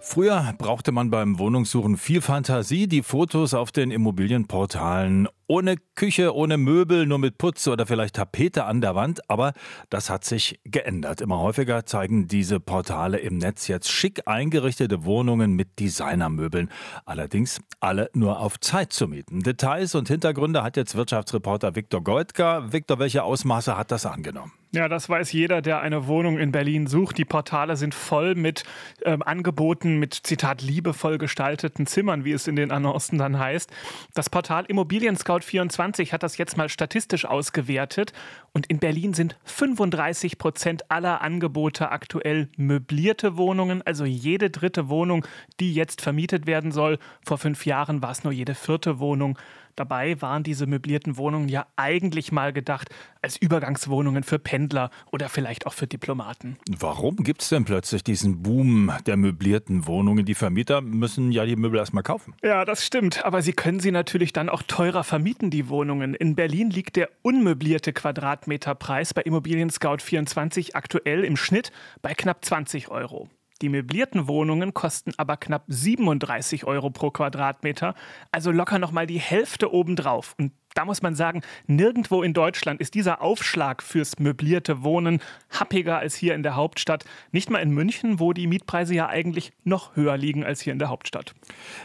Früher brauchte man beim Wohnungssuchen viel Fantasie. Die Fotos auf den Immobilienportalen ohne Küche, ohne Möbel, nur mit Putz oder vielleicht Tapete an der Wand. Aber das hat sich geändert. Immer häufiger zeigen diese Portale im Netz jetzt schick eingerichtete Wohnungen mit Designermöbeln. Allerdings alle nur auf Zeit zu mieten. Details und Hintergründe hat jetzt Wirtschaftsreporter Viktor Goldka. Viktor, welche Ausmaße hat das angenommen? Ja, das weiß jeder, der eine Wohnung in Berlin sucht. Die Portale sind voll mit ähm, Angeboten, mit Zitat liebevoll gestalteten Zimmern, wie es in den Annoncen dann heißt. Das Portal Immobilien Scout 24 hat das jetzt mal statistisch ausgewertet und in Berlin sind 35 Prozent aller Angebote aktuell möblierte Wohnungen, also jede dritte Wohnung, die jetzt vermietet werden soll. Vor fünf Jahren war es nur jede vierte Wohnung. Dabei waren diese möblierten Wohnungen ja eigentlich mal gedacht als Übergangswohnungen für Pendler oder vielleicht auch für Diplomaten. Warum gibt es denn plötzlich diesen Boom der möblierten Wohnungen? Die Vermieter müssen ja die Möbel erstmal kaufen. Ja, das stimmt. Aber sie können sie natürlich dann auch teurer vermieten, die Wohnungen. In Berlin liegt der unmöblierte Quadratmeterpreis bei Immobilien Scout 24 aktuell im Schnitt bei knapp 20 Euro. Die möblierten Wohnungen kosten aber knapp 37 Euro pro Quadratmeter, also locker nochmal die Hälfte obendrauf. Und da muss man sagen, nirgendwo in Deutschland ist dieser Aufschlag fürs möblierte Wohnen happiger als hier in der Hauptstadt. Nicht mal in München, wo die Mietpreise ja eigentlich noch höher liegen als hier in der Hauptstadt.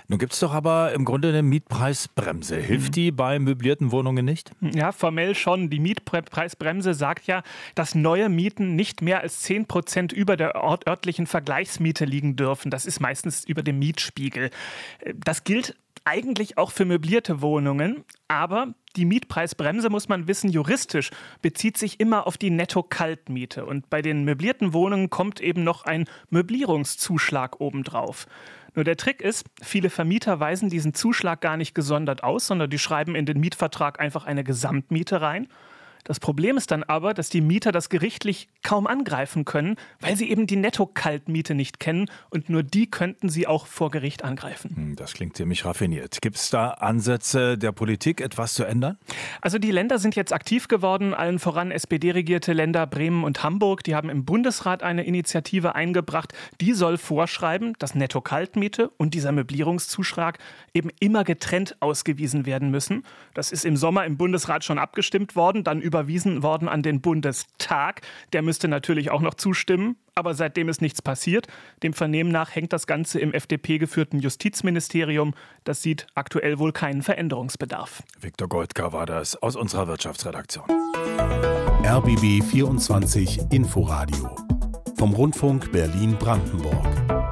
Nun gibt es doch aber im Grunde eine Mietpreisbremse. Hilft mhm. die bei möblierten Wohnungen nicht? Ja, formell schon. Die Mietpreisbremse sagt ja, dass neue Mieten nicht mehr als 10 Prozent über der örtlichen Vergleichsmiete liegen dürfen. Das ist meistens über dem Mietspiegel. Das gilt eigentlich auch für möblierte Wohnungen, aber die Mietpreisbremse, muss man wissen, juristisch bezieht sich immer auf die Netto-Kaltmiete. Und bei den möblierten Wohnungen kommt eben noch ein Möblierungszuschlag obendrauf. Nur der Trick ist, viele Vermieter weisen diesen Zuschlag gar nicht gesondert aus, sondern die schreiben in den Mietvertrag einfach eine Gesamtmiete rein. Das Problem ist dann aber, dass die Mieter das gerichtlich kaum angreifen können, weil sie eben die Netto-Kaltmiete nicht kennen und nur die könnten sie auch vor Gericht angreifen. Hm, das klingt ziemlich raffiniert. Gibt es da Ansätze der Politik, etwas zu ändern? Also die Länder sind jetzt aktiv geworden, allen voran SPD-regierte Länder Bremen und Hamburg. Die haben im Bundesrat eine Initiative eingebracht, die soll vorschreiben, dass Netto-Kaltmiete und dieser Möblierungszuschlag eben immer getrennt ausgewiesen werden müssen. Das ist im Sommer im Bundesrat schon abgestimmt worden, dann überwiesen worden an den Bundestag. Der müsste natürlich auch noch zustimmen. Aber seitdem ist nichts passiert. Dem Vernehmen nach hängt das Ganze im FDP-geführten Justizministerium. Das sieht aktuell wohl keinen Veränderungsbedarf. Viktor Goldka war das aus unserer Wirtschaftsredaktion. RBB 24 Inforadio vom Rundfunk Berlin-Brandenburg.